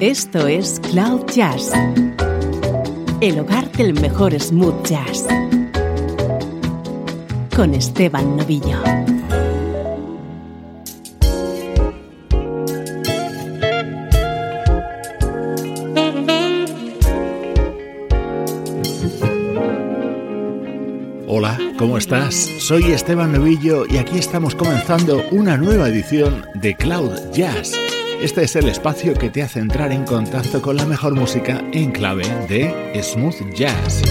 Esto es Cloud Jazz, el hogar del mejor smooth jazz, con Esteban Novillo. Hola, ¿cómo estás? Soy Esteban Novillo y aquí estamos comenzando una nueva edición de Cloud Jazz este es el espacio que te hace entrar en contacto con la mejor música en clave de smooth jazz.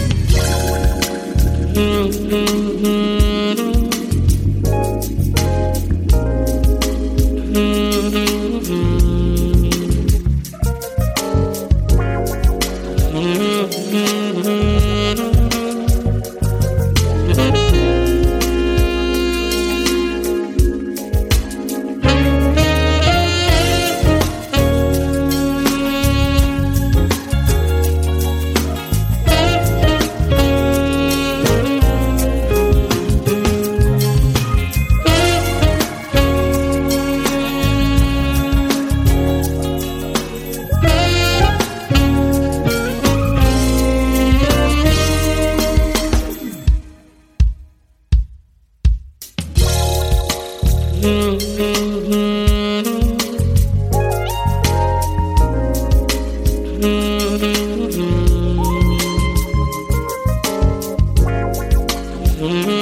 Mm-hmm.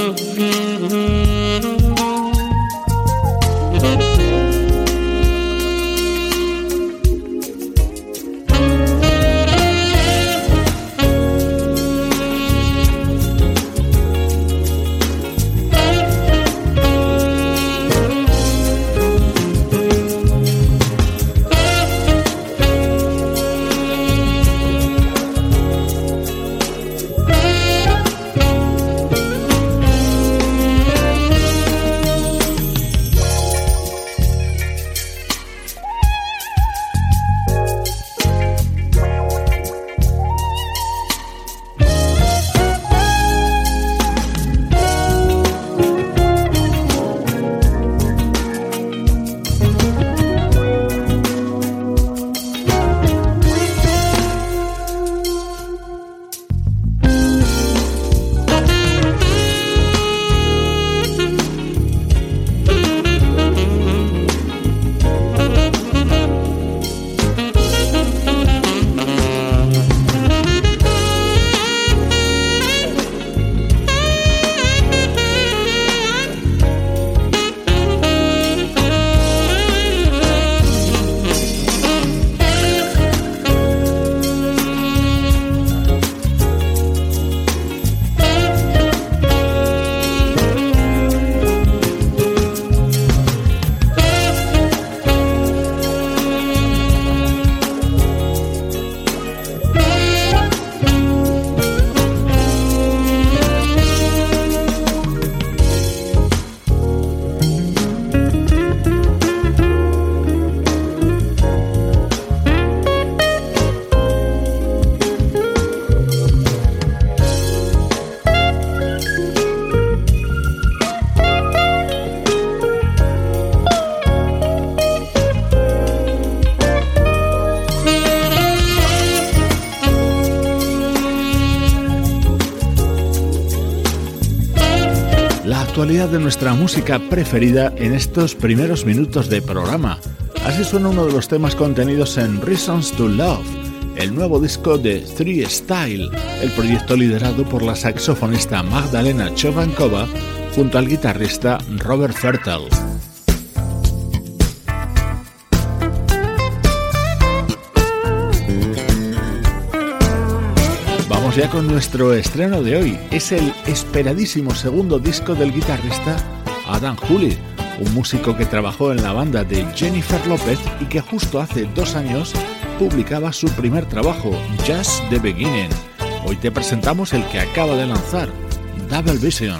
De nuestra música preferida en estos primeros minutos de programa. Así suena uno de los temas contenidos en Reasons to Love, el nuevo disco de Three Style, el proyecto liderado por la saxofonista Magdalena Chovankova junto al guitarrista Robert Fertel. Ya con nuestro estreno de hoy. Es el esperadísimo segundo disco del guitarrista Adam Hooley, un músico que trabajó en la banda de Jennifer López y que justo hace dos años publicaba su primer trabajo, Just the Beginning. Hoy te presentamos el que acaba de lanzar, Double Vision.